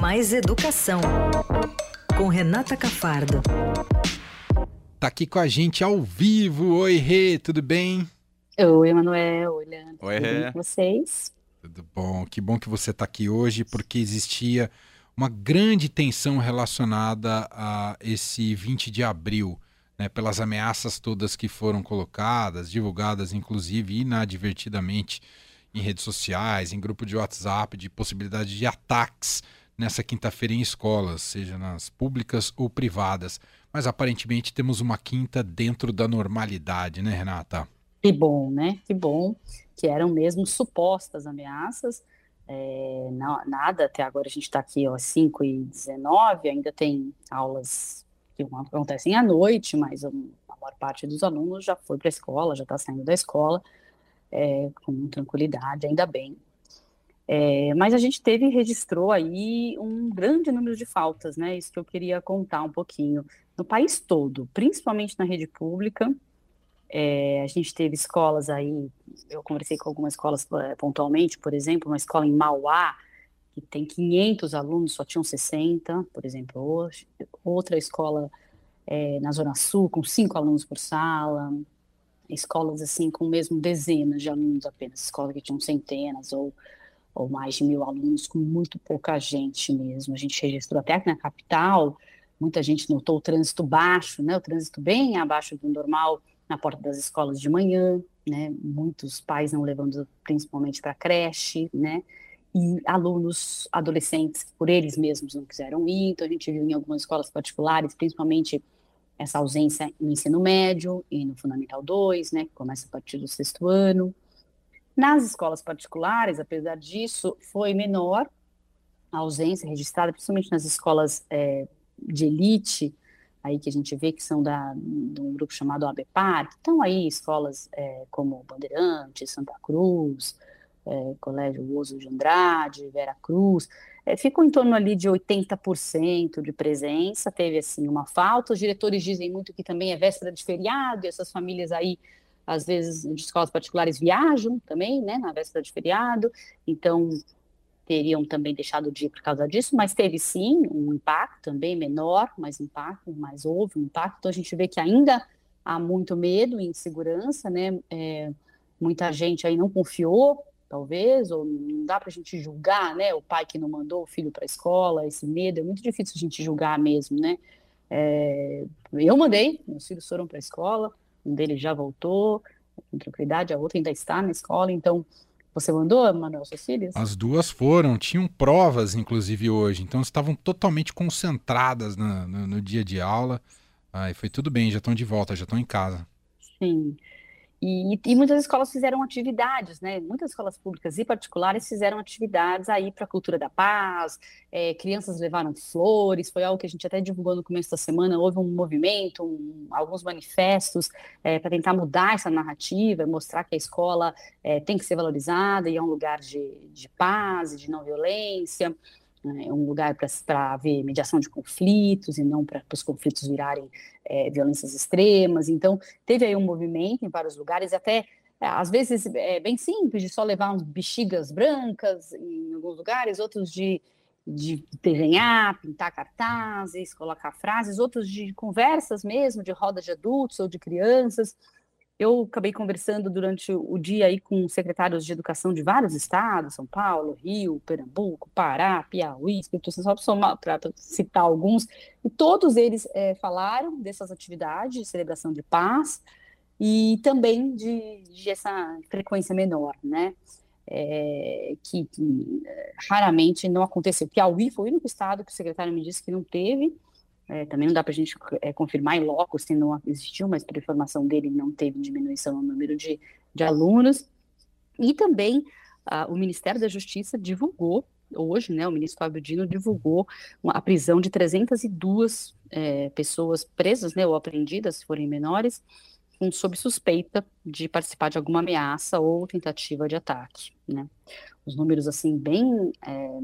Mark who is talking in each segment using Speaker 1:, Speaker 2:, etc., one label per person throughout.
Speaker 1: Mais Educação, com Renata Cafardo.
Speaker 2: Tá aqui com a gente ao vivo. Oi, Rê, tudo bem?
Speaker 3: Oi, Emanuel. Oi, Leandro.
Speaker 2: Oi,
Speaker 3: tudo bem com vocês?
Speaker 2: Tudo bom. Que bom que você está aqui hoje, porque existia uma grande tensão relacionada a esse 20 de abril, né, pelas ameaças todas que foram colocadas, divulgadas inclusive inadvertidamente em redes sociais, em grupo de WhatsApp, de possibilidade de ataques nessa quinta-feira em escolas, seja nas públicas ou privadas. Mas aparentemente temos uma quinta dentro da normalidade, né, Renata?
Speaker 3: Que bom, né? Que bom que eram mesmo supostas ameaças. É, não, nada, até agora a gente está aqui às 5 e 19 ainda tem aulas que acontecem à noite, mas a maior parte dos alunos já foi para a escola, já está saindo da escola é, com tranquilidade, ainda bem. É, mas a gente teve registrou aí um grande número de faltas, né? Isso que eu queria contar um pouquinho. No país todo, principalmente na rede pública, é, a gente teve escolas aí, eu conversei com algumas escolas é, pontualmente, por exemplo, uma escola em Mauá, que tem 500 alunos, só tinham 60, por exemplo, hoje. Outra escola é, na Zona Sul, com cinco alunos por sala, escolas assim com mesmo dezenas de alunos apenas, escolas que tinham centenas ou, ou mais de mil alunos, com muito pouca gente mesmo. A gente registrou até aqui na capital, muita gente notou o trânsito baixo, né, o trânsito bem abaixo do normal na porta das escolas de manhã, né, muitos pais não levando principalmente para creche, né, e alunos adolescentes por eles mesmos não quiseram ir, então a gente viu em algumas escolas particulares, principalmente essa ausência no ensino médio e no Fundamental 2, né, que começa a partir do sexto ano. Nas escolas particulares, apesar disso, foi menor a ausência registrada, principalmente nas escolas é, de elite, aí que a gente vê que são da, de um grupo chamado ABPAR, que estão aí escolas é, como Bandeirantes, Santa Cruz, é, Colégio Oso de Andrade, Vera Cruz, é, ficou em torno ali de 80% de presença, teve assim uma falta, os diretores dizem muito que também é véspera de feriado, e essas famílias aí, às vezes, de escolas particulares viajam também, né, na véspera de feriado, então teriam também deixado de ir por causa disso, mas teve sim um impacto também menor, mas impacto, mas houve um impacto, então a gente vê que ainda há muito medo e insegurança, né, é, muita gente aí não confiou talvez, ou não dá para a gente julgar, né, o pai que não mandou o filho para a escola, esse medo, é muito difícil a gente julgar mesmo, né, é, eu mandei, meus filhos foram para a escola, um deles já voltou, com tranquilidade, a outra ainda está na escola, então, você mandou, Manuel, seus filhos?
Speaker 2: As duas foram, tinham provas, inclusive, hoje, então estavam totalmente concentradas no, no, no dia de aula, aí foi tudo bem, já estão de volta, já estão em casa.
Speaker 3: Sim, e, e, muitas escolas fizeram atividades, né? Muitas escolas públicas e particulares fizeram atividades aí para a cultura da paz. É, crianças levaram flores, foi algo que a gente até divulgou no começo da semana. Houve um movimento, um, alguns manifestos é, para tentar mudar essa narrativa, mostrar que a escola é, tem que ser valorizada e é um lugar de, de paz de não violência né, é um lugar para haver mediação de conflitos e não para os conflitos virarem é, violências extremas. Então, teve aí um movimento em vários lugares, até é, às vezes é bem simples, de só levar uns bexigas brancas em alguns lugares, outros de, de desenhar, pintar cartazes, colocar frases, outros de conversas mesmo, de roda de adultos ou de crianças. Eu acabei conversando durante o dia aí com secretários de educação de vários estados, São Paulo, Rio, Pernambuco, Pará, Piauí, Espírito Santo, só para citar alguns, e todos eles é, falaram dessas atividades de celebração de paz e também de, de essa frequência menor, né? É, que, que, raramente não aconteceu. Piauí foi o único estado que o secretário me disse que não teve, é, também não dá para a gente é, confirmar em loco se não existiu, mas por informação dele não teve diminuição no número de, de alunos. E também o Ministério da Justiça divulgou, hoje, né, o ministro Fábio Dino divulgou a prisão de 302 é, pessoas presas, né, ou apreendidas, se forem menores, com, sob suspeita de participar de alguma ameaça ou tentativa de ataque, né. Os números, assim, bem é,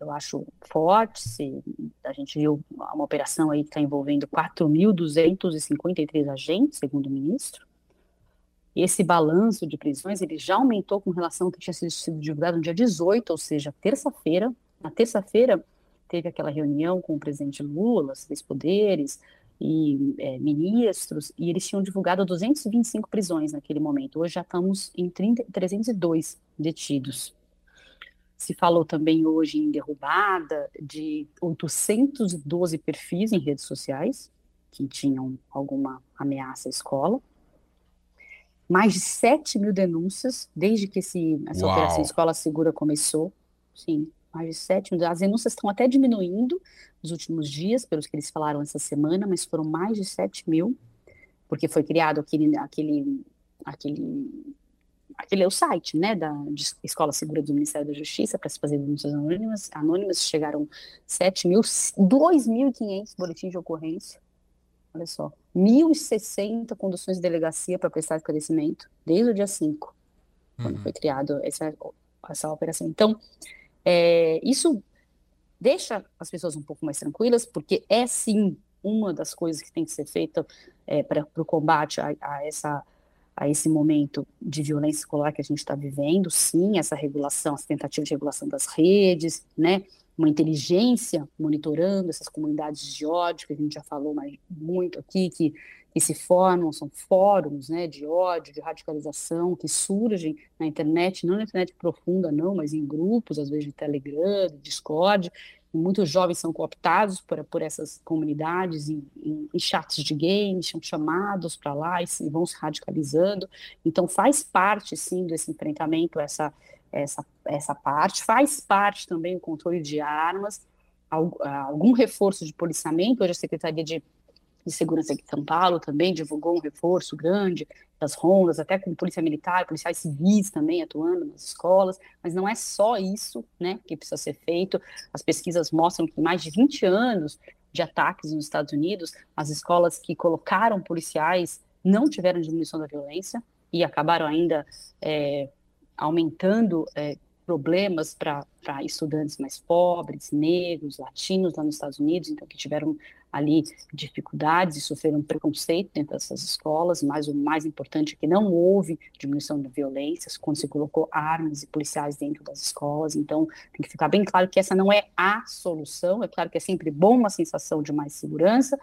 Speaker 3: eu acho forte. Se a gente viu uma operação aí que está envolvendo 4.253 agentes, segundo o ministro. Esse balanço de prisões ele já aumentou com relação ao que tinha sido divulgado no dia 18, ou seja, terça-feira. Na terça-feira, teve aquela reunião com o presidente Lula, três poderes e é, ministros, e eles tinham divulgado 225 prisões naquele momento. Hoje já estamos em 30, 302 detidos. Se falou também hoje em derrubada de 812 perfis em redes sociais que tinham alguma ameaça à escola. Mais de 7 mil denúncias desde que esse, essa Uau. operação Escola Segura começou. Sim, mais de 7 mil. As denúncias estão até diminuindo nos últimos dias, pelos que eles falaram essa semana, mas foram mais de 7 mil, porque foi criado aquele, aquele, aquele aquele é o site, né, da Escola Segura do Ministério da Justiça para se fazer denúncias anônimas, anônimas chegaram 7 mil, 2.500 boletins de ocorrência, olha só, 1.060 conduções de delegacia para prestar esclarecimento, desde o dia 5, quando uhum. foi criado essa, essa operação. Então, é, isso deixa as pessoas um pouco mais tranquilas, porque é sim uma das coisas que tem que ser feita é, para o combate a, a essa a esse momento de violência escolar que a gente está vivendo, sim, essa regulação, essa tentativa de regulação das redes, né, uma inteligência monitorando essas comunidades de ódio, que a gente já falou mais, muito aqui, que, que se formam, são fóruns né, de ódio, de radicalização, que surgem na internet, não na internet profunda, não, mas em grupos, às vezes de Telegram, de Discord, muitos jovens são cooptados por, por essas comunidades em, em, em chats de games, são chamados para lá e, vão se radicalizando. Então, faz parte, sim, desse enfrentamento, essa, essa, essa parte. Faz parte também o controle de armas, algum reforço de policiamento. Hoje, a Secretaria de de Segurança de São Paulo também divulgou um reforço grande das rondas, até com polícia militar, policiais civis também atuando nas escolas, mas não é só isso né, que precisa ser feito. As pesquisas mostram que mais de 20 anos de ataques nos Estados Unidos, as escolas que colocaram policiais não tiveram diminuição da violência e acabaram ainda é, aumentando é, problemas para estudantes mais pobres, negros, latinos lá nos Estados Unidos, então que tiveram ali dificuldades e sofreram preconceito dentro dessas escolas, mas o mais importante é que não houve diminuição da violência quando se colocou armas e policiais dentro das escolas, então tem que ficar bem claro que essa não é a solução, é claro que é sempre bom uma sensação de mais segurança,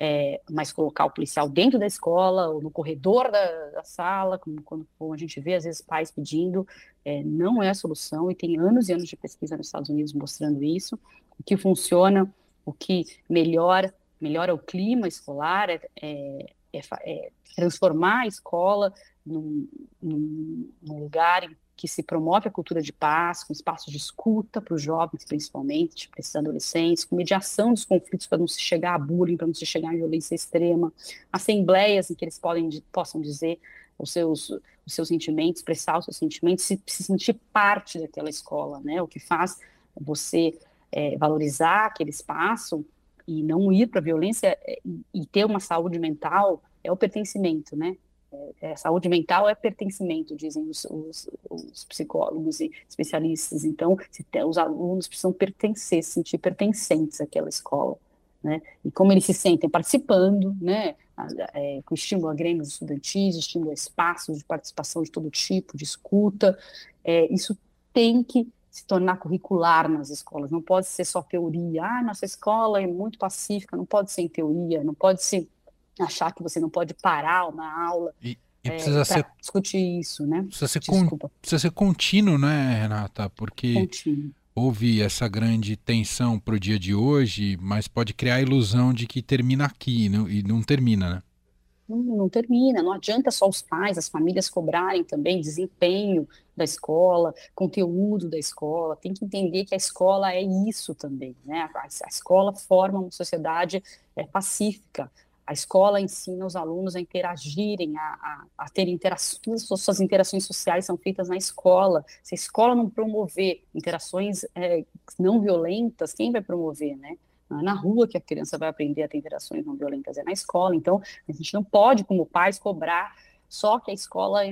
Speaker 3: é, mas colocar o policial dentro da escola ou no corredor da, da sala, como quando como a gente vê às vezes pais pedindo, é, não é a solução e tem anos e anos de pesquisa nos Estados Unidos mostrando isso. O que funciona, o que melhora, melhora o clima escolar, é, é, é, é transformar a escola num, num, num lugar que se promove a cultura de paz, com espaços de escuta para os jovens, principalmente, para esses adolescentes, com mediação dos conflitos para não se chegar a bullying, para não se chegar a violência extrema, assembleias em que eles podem, possam dizer os seus, os seus sentimentos, expressar os seus sentimentos, se, se sentir parte daquela escola, né? O que faz você é, valorizar aquele espaço e não ir para a violência é, e ter uma saúde mental é o pertencimento, né? É, saúde mental é pertencimento, dizem os, os, os, psicólogos e especialistas. Então, tem, os alunos precisam pertencer, se sentir pertencentes àquela escola. Né? E como eles se sentem participando, né? É, com estímulo a grêmios estudantis, estímulo a espaços de participação de todo tipo, de escuta, é, isso tem que se tornar curricular nas escolas, não pode ser só teoria. Ah, nossa escola é muito pacífica, não pode ser em teoria, não pode ser achar que você não pode parar uma aula e, e é, precisa ser, discutir isso, né?
Speaker 2: Precisa ser, con, precisa ser contínuo, né, Renata? Porque contínuo. houve essa grande tensão para o dia de hoje, mas pode criar a ilusão de que termina aqui não, e não termina, né?
Speaker 3: Não, não, termina, não adianta só os pais, as famílias cobrarem também desempenho da escola, conteúdo da escola, tem que entender que a escola é isso também, né? A, a escola forma uma sociedade é, pacífica, a escola ensina os alunos a interagirem, a, a, a ter interações, suas interações sociais são feitas na escola. Se a escola não promover interações é, não violentas, quem vai promover, né? Não é na rua que a criança vai aprender a ter interações não violentas, é na escola. Então, a gente não pode, como pais, cobrar só que a escola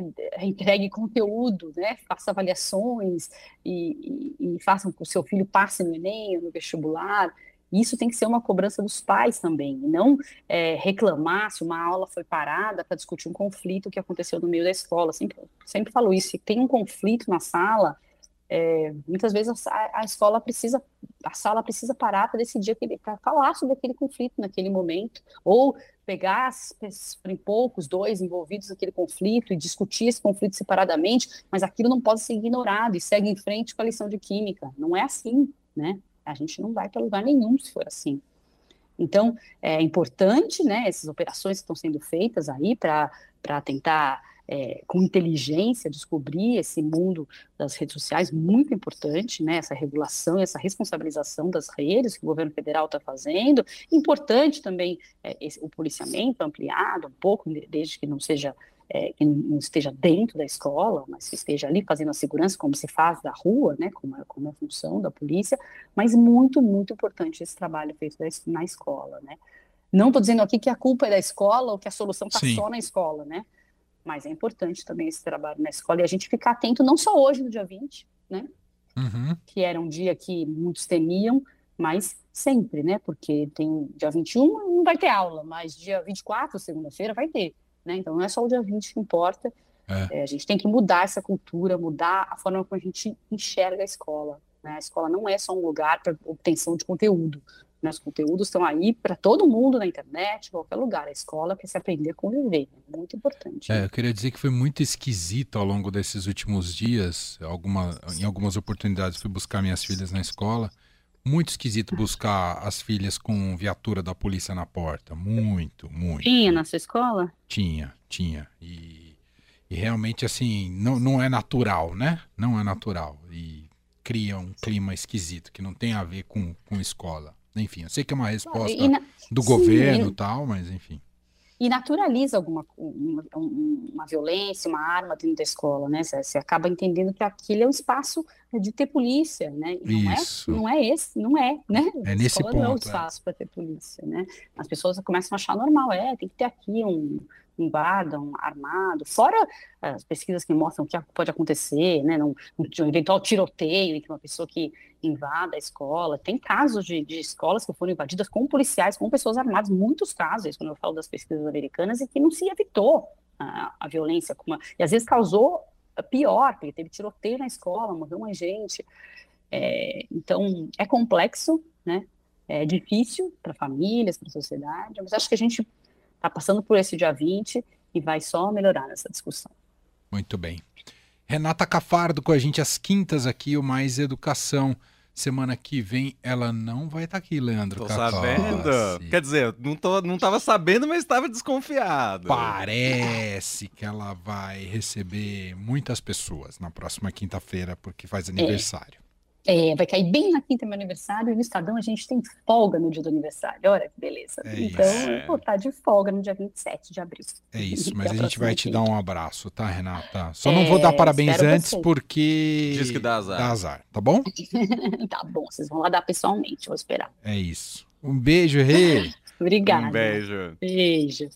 Speaker 3: entregue conteúdo, né? Faça avaliações e, e, e faça com que o seu filho passe no Enem, no vestibular. Isso tem que ser uma cobrança dos pais também, e não é, reclamar se uma aula foi parada para discutir um conflito que aconteceu no meio da escola. Sempre, sempre falo isso, se tem um conflito na sala, é, muitas vezes a, a, escola precisa, a sala precisa parar para decidir para falar sobre aquele conflito naquele momento, ou pegar em poucos, dois envolvidos naquele conflito e discutir esse conflito separadamente, mas aquilo não pode ser ignorado e segue em frente com a lição de química. Não é assim, né? A gente não vai para lugar nenhum se for assim. Então, é importante, né, essas operações que estão sendo feitas aí para tentar é, com inteligência, descobrir esse mundo das redes sociais, muito importante, né, essa regulação, essa responsabilização das redes que o governo federal está fazendo. Importante também é, esse, o policiamento ampliado um pouco, desde que não seja é, que não esteja dentro da escola, mas que esteja ali fazendo a segurança, como se faz da rua, né, como, é, como é a função da polícia, mas muito, muito importante esse trabalho feito na escola, né. Não estou dizendo aqui que a culpa é da escola ou que a solução está só na escola, né, mas é importante também esse trabalho na escola e a gente ficar atento não só hoje, no dia 20, né? Uhum. Que era um dia que muitos temiam, mas sempre, né? Porque tem dia 21 não vai ter aula, mas dia 24, segunda-feira, vai ter. Né? Então não é só o dia 20 que importa. É. É, a gente tem que mudar essa cultura, mudar a forma como a gente enxerga a escola. Né? A escola não é só um lugar para obtenção de conteúdo. Né? Os conteúdos estão aí para todo mundo na internet, em qualquer lugar. A escola é para se aprender a conviver. É muito importante.
Speaker 2: É, eu queria dizer que foi muito esquisito ao longo desses últimos dias. Alguma, em algumas oportunidades fui buscar minhas filhas na escola. Muito esquisito buscar as filhas com viatura da polícia na porta. Muito, muito.
Speaker 3: Tinha na sua escola?
Speaker 2: Tinha, tinha. E, e realmente, assim, não, não é natural, né? Não é natural. E cria um clima esquisito que não tem a ver com, com escola. Enfim, eu sei que é uma resposta na... do Sim, governo e tal, mas enfim.
Speaker 3: E naturaliza alguma uma, uma, violência, uma arma dentro da escola, né? Você, você, acaba entendendo que aquilo é um espaço de ter polícia, né? E não é,
Speaker 2: Isso.
Speaker 3: é, não é esse, não é, né?
Speaker 2: É nesse ponto. Não é
Speaker 3: o é. espaço é. para ter polícia, né? As pessoas começam a achar normal, é, tem que ter aqui um um guarda, um armado, fora as pesquisas que mostram o que pode acontecer, né, num, num eventual tiroteio entre uma pessoa que invada a escola. Tem casos de, de, escolas que foram invadidas com policiais, com pessoas armadas, muitos casos, quando eu falo das pesquisas americanas, e que não se evitou a, a violência, uma, e às vezes causou pior, porque teve tiroteio na escola, morreu mais gente. É, então, é complexo, né? É difícil para famílias, para a sociedade, mas acho que a gente está passando por esse dia 20 e vai só melhorar nessa discussão.
Speaker 2: Muito bem. Renata Cafardo com a gente às quintas aqui, o Mais Educação. Semana que vem ela não vai estar tá aqui, Leandro.
Speaker 4: Tô sabendo. Quer dizer, não, tô, não tava sabendo, mas estava desconfiado.
Speaker 2: Parece que ela vai receber muitas pessoas na próxima quinta-feira, porque faz é. aniversário. É.
Speaker 3: É, vai cair bem na quinta meu aniversário, e no Estadão a gente tem folga no dia do aniversário. Olha que beleza. É então, eu vou estar de folga no dia 27 de abril.
Speaker 2: É isso, mas a, a gente vai te dar um abraço, tá, Renata? Só é, não vou dar parabéns antes você. porque.
Speaker 4: Diz que dá azar.
Speaker 2: Dá azar, tá bom?
Speaker 3: tá bom, vocês vão lá dar pessoalmente, vou esperar.
Speaker 2: É isso. Um beijo, Rê.
Speaker 3: Obrigada.
Speaker 4: Um beijo.
Speaker 3: Beijo.